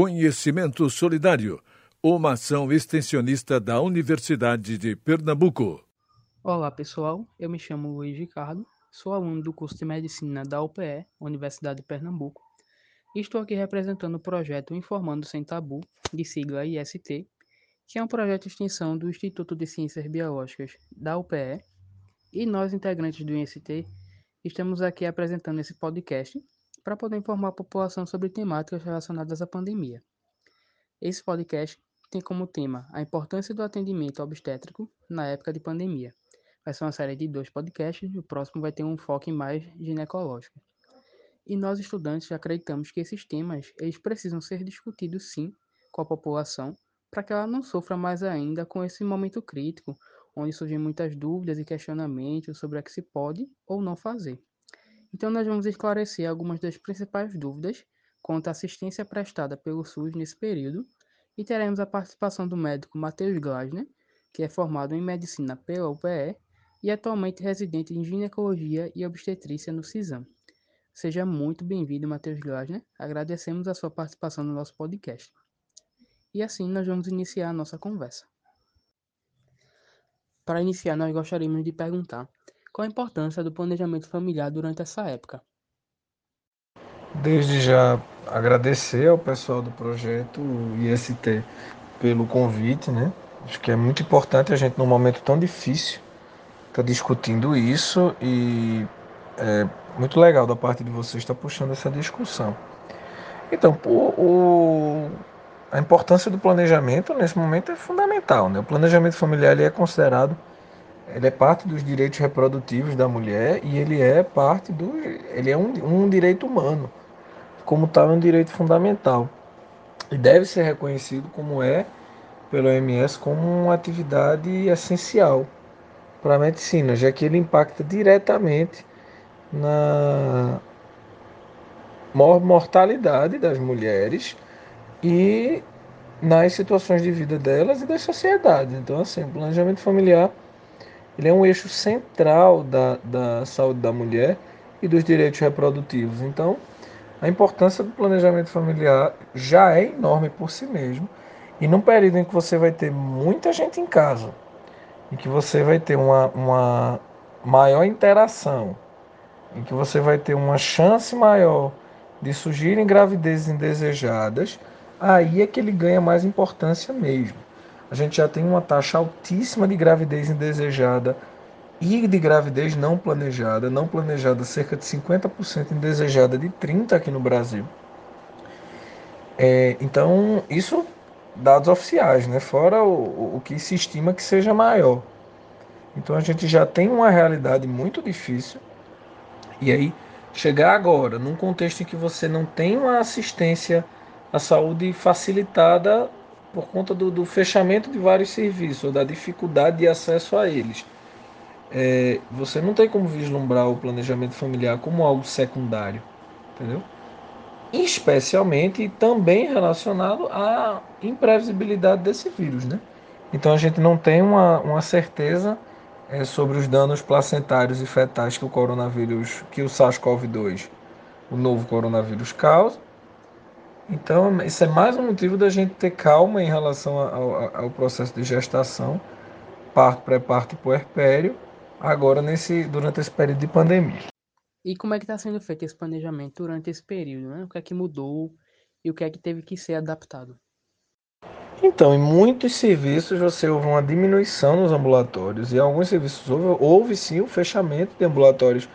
Conhecimento Solidário, uma ação extensionista da Universidade de Pernambuco. Olá pessoal, eu me chamo Luiz Ricardo, sou aluno do curso de Medicina da UPE, Universidade de Pernambuco, e estou aqui representando o projeto Informando Sem Tabu, de sigla IST, que é um projeto de extensão do Instituto de Ciências Biológicas da UPE, e. Nós, integrantes do IST, estamos aqui apresentando esse podcast para poder informar a população sobre temáticas relacionadas à pandemia. Esse podcast tem como tema a importância do atendimento obstétrico na época de pandemia. Vai ser uma série de dois podcasts e o próximo vai ter um foco mais ginecológico. E nós estudantes acreditamos que esses temas eles precisam ser discutidos sim com a população para que ela não sofra mais ainda com esse momento crítico, onde surgem muitas dúvidas e questionamentos sobre o que se pode ou não fazer. Então, nós vamos esclarecer algumas das principais dúvidas quanto à assistência prestada pelo SUS nesse período e teremos a participação do médico Matheus Glasner, que é formado em medicina pela UPE e atualmente residente em ginecologia e obstetrícia no CISAM. Seja muito bem-vindo, Matheus Glasner. Agradecemos a sua participação no nosso podcast. E assim nós vamos iniciar a nossa conversa. Para iniciar, nós gostaríamos de perguntar qual a importância do planejamento familiar durante essa época? Desde já agradecer ao pessoal do projeto IST pelo convite, né? Acho que é muito importante a gente num momento tão difícil estar tá discutindo isso e é muito legal da parte de vocês estar puxando essa discussão. Então, o, o, a importância do planejamento nesse momento é fundamental. Né? O planejamento familiar ele é considerado ele é parte dos direitos reprodutivos da mulher e ele é parte do ele é um, um direito humano. Como tal é um direito fundamental. E deve ser reconhecido como é pelo OMS como uma atividade essencial para a medicina já que ele impacta diretamente na mortalidade das mulheres e nas situações de vida delas e da sociedade. Então assim o planejamento familiar ele é um eixo central da, da saúde da mulher e dos direitos reprodutivos. Então, a importância do planejamento familiar já é enorme por si mesmo. E num período em que você vai ter muita gente em casa, em que você vai ter uma, uma maior interação, em que você vai ter uma chance maior de surgirem gravidezes indesejadas, aí é que ele ganha mais importância mesmo a gente já tem uma taxa altíssima de gravidez indesejada e de gravidez não planejada, não planejada cerca de 50%, indesejada de 30% aqui no Brasil. É, então, isso dados oficiais, né? fora o, o que se estima que seja maior. Então a gente já tem uma realidade muito difícil. E aí, chegar agora, num contexto em que você não tem uma assistência à saúde facilitada por conta do, do fechamento de vários serviços, ou da dificuldade de acesso a eles. É, você não tem como vislumbrar o planejamento familiar como algo secundário, entendeu? Especialmente também relacionado à imprevisibilidade desse vírus, né? Então a gente não tem uma, uma certeza é, sobre os danos placentários e fetais que o coronavírus, que o SARS-CoV-2, o novo coronavírus causa, então, isso é mais um motivo da gente ter calma em relação ao, ao processo de gestação, parto, pré-parto e puerpério, agora nesse, durante esse período de pandemia. E como é que está sendo feito esse planejamento durante esse período? Né? O que é que mudou e o que é que teve que ser adaptado? Então, em muitos serviços você houve uma diminuição nos ambulatórios e em alguns serviços houve, houve sim o fechamento de ambulatórios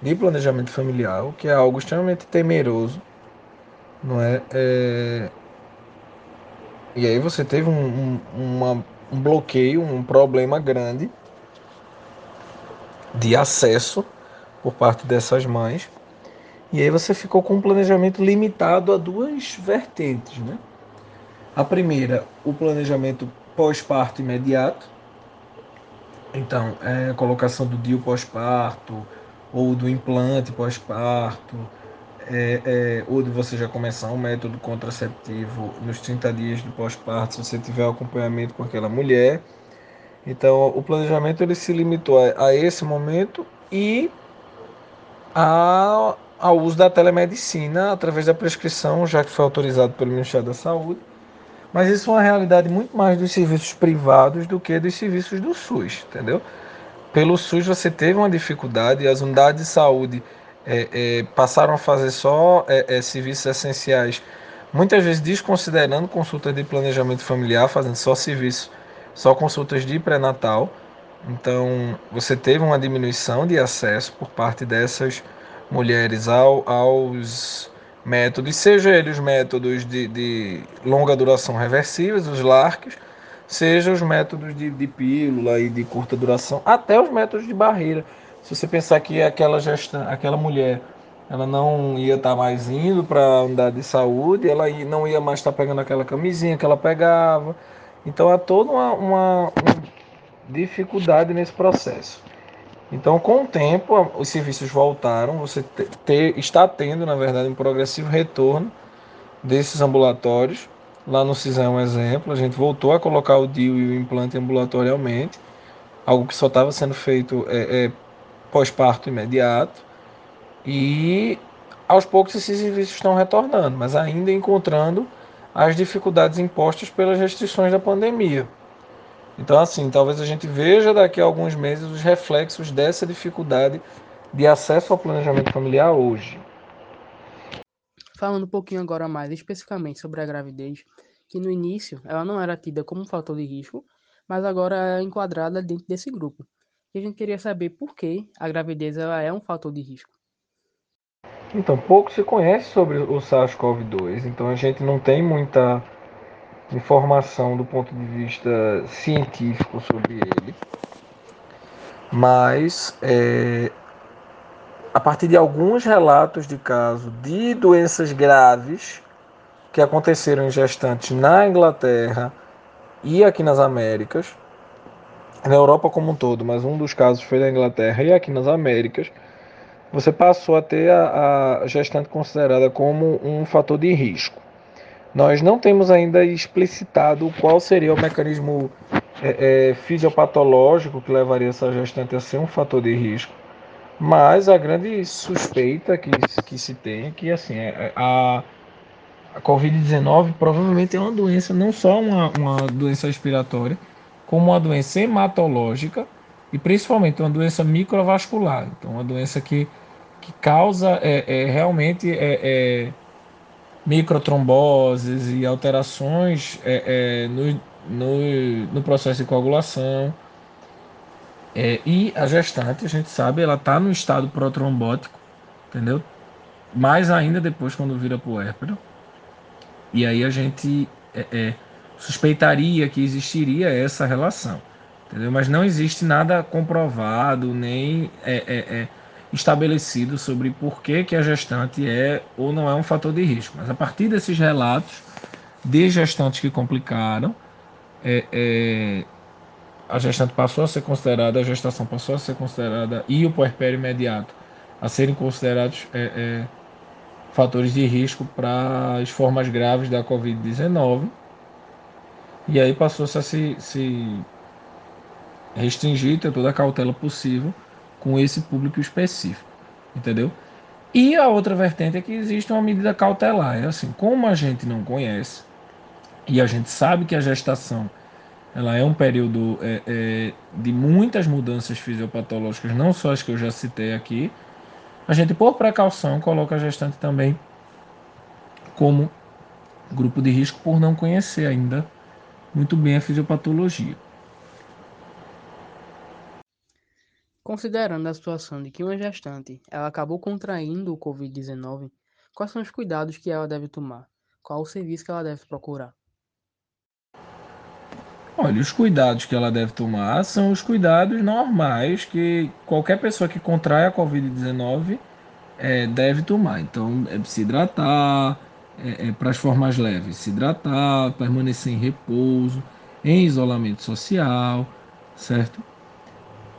de planejamento familiar, o que é algo extremamente temeroso não é? é... E aí você teve um, um, uma, um bloqueio, um problema grande de acesso por parte dessas mães. E aí você ficou com um planejamento limitado a duas vertentes, né? A primeira, o planejamento pós-parto imediato. Então, é a colocação do DIU pós-parto ou do implante pós-parto, é, é, ou de você já começar um método contraceptivo nos 30 dias do pós-parto, se você tiver acompanhamento com aquela mulher. Então, o planejamento ele se limitou a, a esse momento e a ao uso da telemedicina através da prescrição, já que foi autorizado pelo Ministério da Saúde. Mas isso é uma realidade muito mais dos serviços privados do que dos serviços do SUS, entendeu? Pelo SUS você teve uma dificuldade, as unidades de saúde é, é, passaram a fazer só é, é serviços essenciais, muitas vezes desconsiderando consultas de planejamento familiar, fazendo só serviços, só consultas de pré-natal. Então você teve uma diminuição de acesso por parte dessas mulheres ao, aos métodos, seja eles métodos de, de longa duração reversíveis, os LARCs, seja os métodos de, de, pílula e de curta duração, até os métodos de barreira. Se você pensar que aquela, gesta, aquela mulher ela não ia estar tá mais indo para a unidade de saúde, ela não ia mais estar tá pegando aquela camisinha que ela pegava. Então há toda uma, uma, uma dificuldade nesse processo. Então, com o tempo, os serviços voltaram, você te, está tendo, na verdade, um progressivo retorno desses ambulatórios. Lá no CISA é um exemplo, a gente voltou a colocar o DIU e o implante ambulatorialmente, algo que só estava sendo feito é, é, pós-parto imediato. E aos poucos esses serviços estão retornando, mas ainda encontrando as dificuldades impostas pelas restrições da pandemia. Então, assim, talvez a gente veja daqui a alguns meses os reflexos dessa dificuldade de acesso ao planejamento familiar hoje. Falando um pouquinho agora mais especificamente sobre a gravidez, que no início ela não era tida como um fator de risco, mas agora é enquadrada dentro desse grupo. E a gente queria saber por que a gravidez ela é um fator de risco. Então, pouco se conhece sobre o SARS-CoV-2, então a gente não tem muita informação do ponto de vista científico sobre ele, mas é, a partir de alguns relatos de casos de doenças graves que aconteceram em gestantes na Inglaterra e aqui nas Américas, na Europa como um todo, mas um dos casos foi na Inglaterra e aqui nas Américas, você passou a ter a, a gestante considerada como um fator de risco. Nós não temos ainda explicitado qual seria o mecanismo é, é, fisiopatológico que levaria essa gestante a ser um fator de risco, mas a grande suspeita que, que se tem é que assim, é, é, a, a Covid-19 provavelmente é uma doença, não só uma, uma doença respiratória, como uma doença hematológica e principalmente uma doença microvascular. Então, uma doença que, que causa é, é realmente é, é microtromboses e alterações é, é, no, no, no, processo de coagulação. É, e a gestante, a gente sabe, ela está no estado protrombótico, entendeu? Mais ainda depois quando vira puérpero. E aí a gente suspeitaria que existiria essa relação, entendeu? Mas não existe nada comprovado, nem é, é, é estabelecido sobre por que, que a gestante é ou não é um fator de risco. Mas a partir desses relatos de gestantes que complicaram, é, é, a gestante passou a ser considerada, a gestação passou a ser considerada e o puerpério imediato a serem considerados é, fatores de risco para as formas graves da Covid-19. E aí passou-se a se, se restringir, ter toda a cautela possível com esse público específico, entendeu? E a outra vertente é que existe uma medida cautelar. É assim, como a gente não conhece e a gente sabe que a gestação ela é um período é, é, de muitas mudanças fisiopatológicas, não só as que eu já citei aqui, a gente, por precaução, coloca a gestante também como grupo de risco por não conhecer ainda muito bem a fisiopatologia. Considerando a situação de que uma gestante ela acabou contraindo o Covid-19, quais são os cuidados que ela deve tomar? Qual o serviço que ela deve procurar? Olha, os cuidados que ela deve tomar são os cuidados normais que qualquer pessoa que contrai a Covid-19 é, deve tomar. Então, é se hidratar, é, é, para as formas leves, se hidratar, permanecer em repouso, em isolamento social, certo?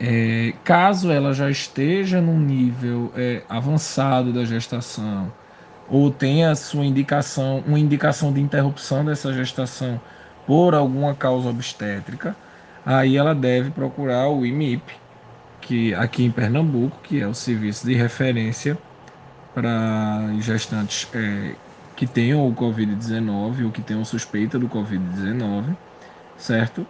É, caso ela já esteja num nível é, avançado da gestação ou tenha sua indicação, uma indicação de interrupção dessa gestação por alguma causa obstétrica, aí ela deve procurar o IMIP, que aqui em Pernambuco, que é o serviço de referência para gestantes é, que tenham o Covid-19 ou que tenham suspeita do Covid-19, certo?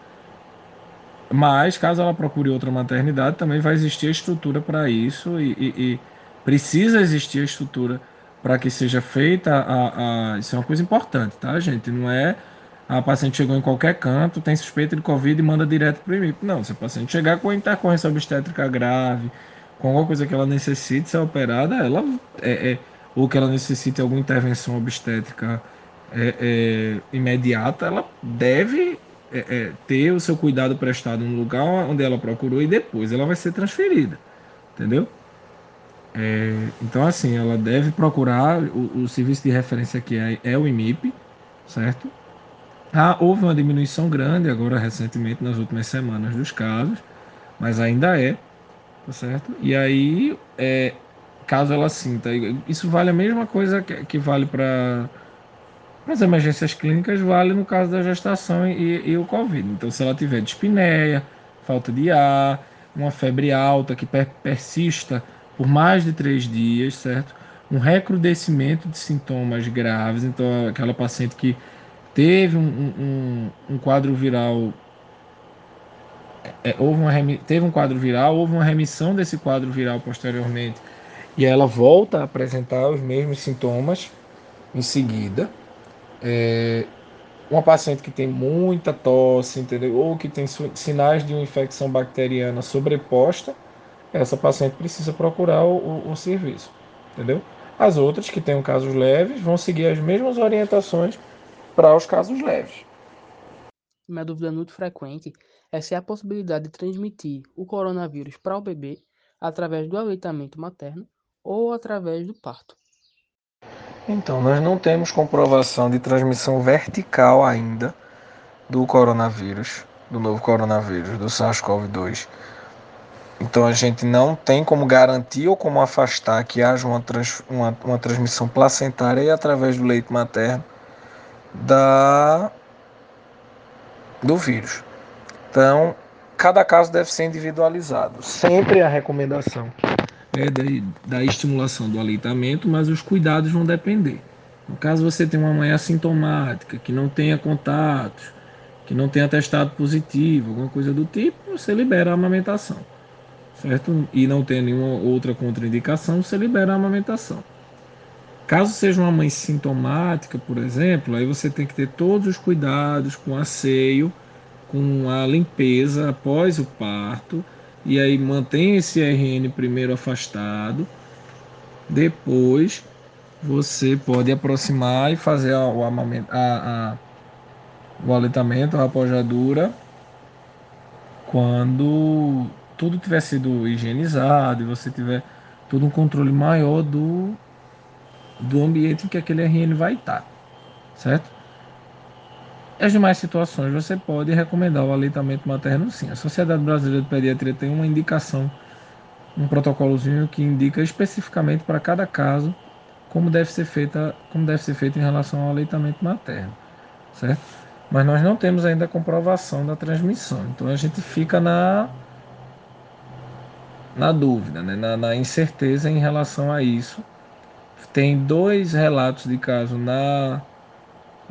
Mas, caso ela procure outra maternidade, também vai existir a estrutura para isso e, e, e, precisa existir a estrutura para que seja feita a, a, Isso é uma coisa importante, tá, gente? Não é a paciente chegou em qualquer canto, tem suspeita de Covid e manda direto para o. Não, se a paciente chegar com intercorrência obstétrica grave, com alguma coisa que ela necessite ser operada, ela é, é ou que ela necessite alguma intervenção obstétrica é, é, imediata, ela deve é, é, ter o seu cuidado prestado no lugar onde ela procurou e depois ela vai ser transferida, entendeu? É, então, assim, ela deve procurar o, o, serviço de referência que é, é o IMIP, certo? Ah, houve uma diminuição grande agora recentemente nas últimas semanas dos casos, mas ainda é, tá certo? E aí, é, caso ela sinta, isso vale a mesma coisa que, que vale para as emergências clínicas, vale no caso da gestação e, e o Covid. Então, se ela tiver dispneia, falta de ar, uma febre alta que per persista por mais de três dias, certo? Um recrudescimento de sintomas graves, então aquela paciente que teve um, um, um quadro viral, é, houve uma, teve um quadro viral, houve uma remissão desse quadro viral posteriormente e ela volta a apresentar os mesmos sintomas em seguida. É, uma paciente que tem muita tosse, entendeu? Ou que tem sinais de uma infecção bacteriana sobreposta, essa paciente precisa procurar o, o, o serviço, entendeu? As outras que têm casos leves vão seguir as mesmas orientações para os casos leves. Uma dúvida muito frequente é se há possibilidade de transmitir o coronavírus para o bebê através do aleitamento materno ou através do parto. Então, nós não temos comprovação de transmissão vertical ainda do coronavírus, do novo coronavírus, do SARS-CoV-2. Então a gente não tem como garantir ou como afastar que haja uma, trans, uma, uma transmissão placentária e através do leite materno da, do vírus. Então, cada caso deve ser individualizado. Sempre a recomendação é da, da estimulação do aleitamento, mas os cuidados vão depender. No caso você tem uma mãe assintomática, que não tenha contatos, que não tenha testado positivo, alguma coisa do tipo, você libera a amamentação certo? E não tem nenhuma outra contraindicação, você libera a amamentação. Caso seja uma mãe sintomática, por exemplo, aí você tem que ter todos os cuidados com asseio, com a limpeza após o parto, e aí mantém esse RN primeiro afastado. Depois você pode aproximar e fazer o, amamento, a, a, o aleitamento, a apojadura, quando tudo tiver sido higienizado e você tiver todo um controle maior do, do ambiente em que aquele RN vai estar, certo? As demais situações você pode recomendar o aleitamento materno sim. A Sociedade Brasileira de Pediatria tem uma indicação, um protocolozinho que indica especificamente para cada caso como deve ser feita, como deve ser feito em relação ao aleitamento materno, certo? Mas nós não temos ainda a comprovação da transmissão. Então a gente fica na na dúvida, né? na, na incerteza em relação a isso. Tem dois relatos de caso na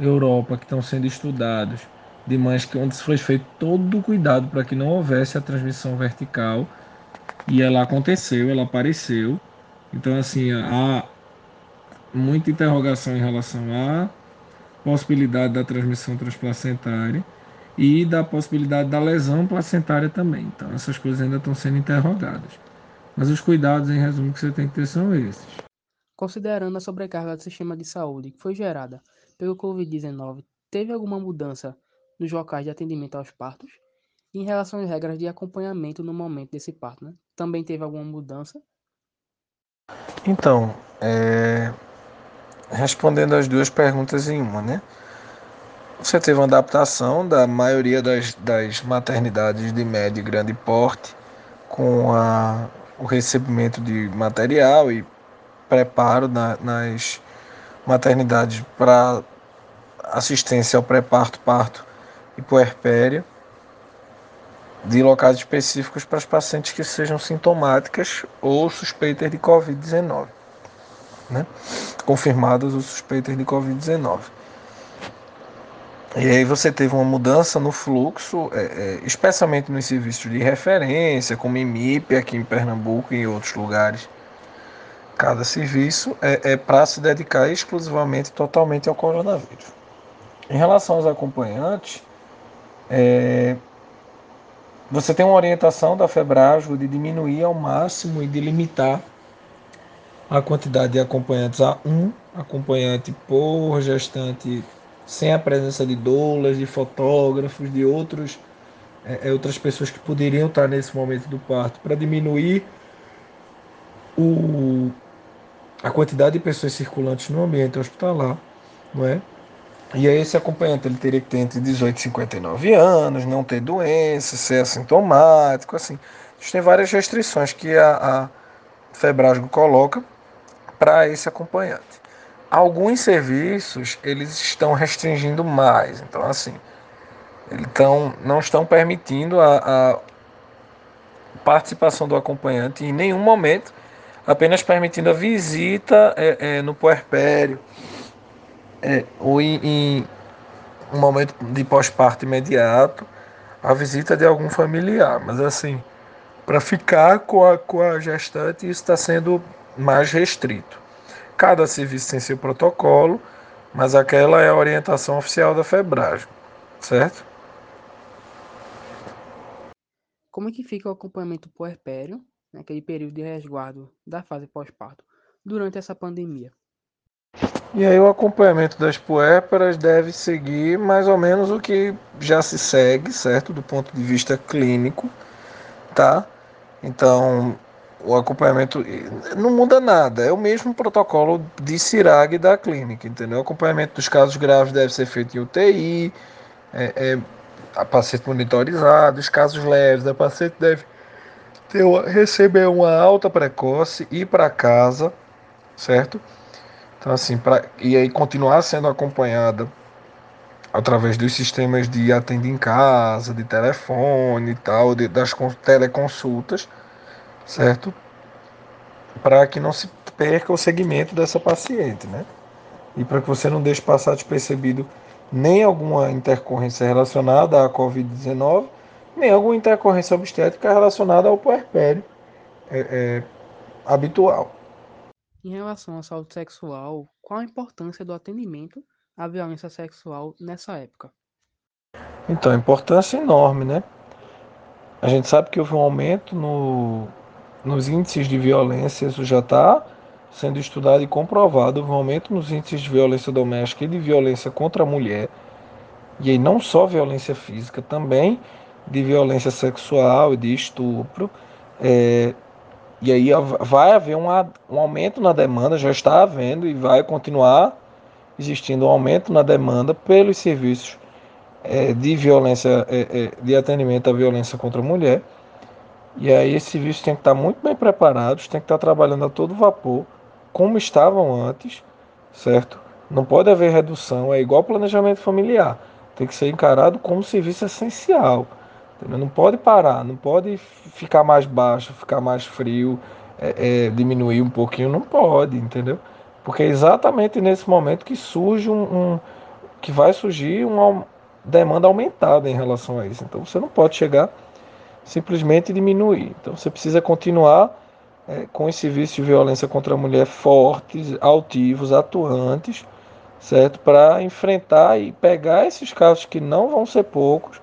Europa que estão sendo estudados de mães que onde foi feito todo o cuidado para que não houvesse a transmissão vertical e ela aconteceu, ela apareceu. Então assim há muita interrogação em relação à possibilidade da transmissão transplacentária e da possibilidade da lesão placentária também. Então, essas coisas ainda estão sendo interrogadas. Mas os cuidados, em resumo, que você tem que ter são esses. Considerando a sobrecarga do sistema de saúde que foi gerada pelo Covid-19, teve alguma mudança nos locais de atendimento aos partos? E em relação às regras de acompanhamento no momento desse parto, né? também teve alguma mudança? Então, é... respondendo as duas perguntas em uma, né? Você teve uma adaptação da maioria das, das maternidades de médio e grande porte com a, o recebimento de material e preparo na, nas maternidades para assistência ao pré-parto, parto e puerpério de locais específicos para as pacientes que sejam sintomáticas ou suspeitas de Covid-19. né, confirmadas ou suspeitas de Covid-19. E aí você teve uma mudança no fluxo, é, é, especialmente nos serviços de referência, como IMIP aqui em Pernambuco e em outros lugares. Cada serviço é, é para se dedicar exclusivamente, totalmente ao coronavírus. Em relação aos acompanhantes, é, você tem uma orientação da Febrasgo de diminuir ao máximo e de limitar a quantidade de acompanhantes a um acompanhante por gestante, sem a presença de doulas, de fotógrafos, de outros, é, é outras pessoas que poderiam estar nesse momento do parto, para diminuir o, a quantidade de pessoas circulantes no ambiente hospitalar, não é? E aí esse acompanhante ele teria que ter entre 18 e 59 anos, não ter doença, ser assintomático, assim. A gente tem várias restrições que a, a Febrasgo coloca para esse acompanhante. Alguns serviços eles estão restringindo mais, então assim, eles tão, não estão permitindo a, a participação do acompanhante em nenhum momento, apenas permitindo a visita é, é, no puerpério é, ou em, em um momento de pós-parto imediato, a visita de algum familiar. Mas assim, para ficar com a, com a gestante, isso está sendo mais restrito. Cada serviço tem seu protocolo, mas aquela é a orientação oficial da Febragem, certo? Como é que fica o acompanhamento puerpério, naquele período de resguardo da fase pós-parto, durante essa pandemia? E aí o acompanhamento das puérperas deve seguir mais ou menos o que já se segue, certo? Do ponto de vista clínico, tá? Então, o acompanhamento não muda nada, é o mesmo protocolo de CIRAG da clínica, entendeu? O acompanhamento dos casos graves deve ser feito em UTI, é, é, a paciente monitorizada, os casos leves, a paciente deve receber uma alta precoce, ir para casa, certo? Então, assim, pra, e aí continuar sendo acompanhada através dos sistemas de atende em casa, de telefone e tal, de, das teleconsultas, certo? Para que não se perca o segmento dessa paciente, né? E para que você não deixe passar despercebido nem alguma intercorrência relacionada à Covid-19, nem alguma intercorrência obstétrica relacionada ao puerpério é, é, habitual. Em relação à saúde sexual, qual a importância do atendimento à violência sexual nessa época? Então, a importância é enorme, né? A gente sabe que houve um aumento no, nos índices de violência, isso já está sendo estudado e comprovado, houve um aumento nos índices de violência doméstica e de violência contra a mulher, e aí não só violência física, também de violência sexual e de estupro. É, e aí vai haver um, um aumento na demanda, já está havendo e vai continuar existindo um aumento na demanda pelos serviços é, de violência, é, é, de atendimento à violência contra a mulher. E aí esses serviços têm que estar muito bem preparados, têm que estar trabalhando a todo vapor, como estavam antes, certo? Não pode haver redução, é igual planejamento familiar. Tem que ser encarado como serviço essencial. Não pode parar, não pode ficar mais baixo, ficar mais frio, é, é, diminuir um pouquinho, não pode, entendeu? Porque é exatamente nesse momento que surge um, um que vai surgir uma demanda aumentada em relação a isso. Então você não pode chegar simplesmente diminuir. Então você precisa continuar é, com os serviços de violência contra a mulher fortes, altivos, atuantes, certo? Para enfrentar e pegar esses casos que não vão ser poucos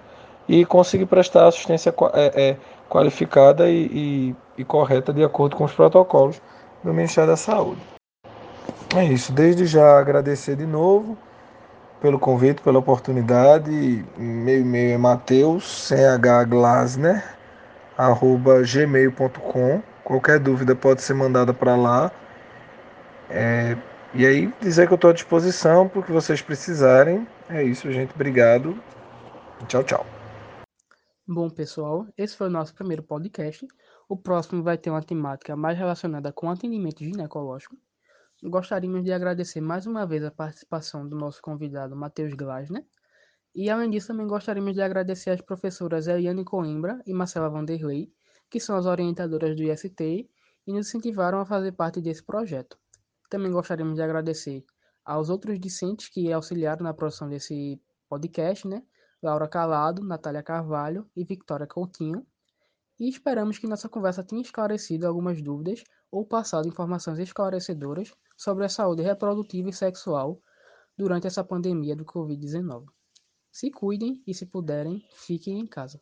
e conseguir prestar assistência é, é, qualificada e, e, e, correta de acordo com os protocolos do Ministério da Saúde. É isso, desde já agradecer de novo pelo convite, pela oportunidade. Meu e-mail é mateus, arroba gmail.com. Qualquer dúvida pode ser mandada para lá. É, e aí dizer que eu estou à disposição para o que vocês precisarem. É isso, gente. Obrigado. Tchau, tchau. Bom, pessoal, esse foi o nosso primeiro podcast. O próximo vai ter uma temática mais relacionada com atendimento ginecológico. Gostaríamos de agradecer mais uma vez a participação do nosso convidado Matheus Glasner. E além disso, também gostaríamos de agradecer as professoras Eliane Coimbra e Marcela Vanderlei, que são as orientadoras do IST e nos incentivaram a fazer parte desse projeto. Também gostaríamos de agradecer aos outros discentes que auxiliaram na produção desse podcast, né? Laura Calado, Natália Carvalho e Victoria Coutinho. E esperamos que nossa conversa tenha esclarecido algumas dúvidas ou passado informações esclarecedoras sobre a saúde reprodutiva e sexual durante essa pandemia do Covid-19. Se cuidem e, se puderem, fiquem em casa.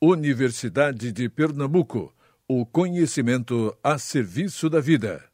Universidade de Pernambuco o conhecimento a serviço da vida.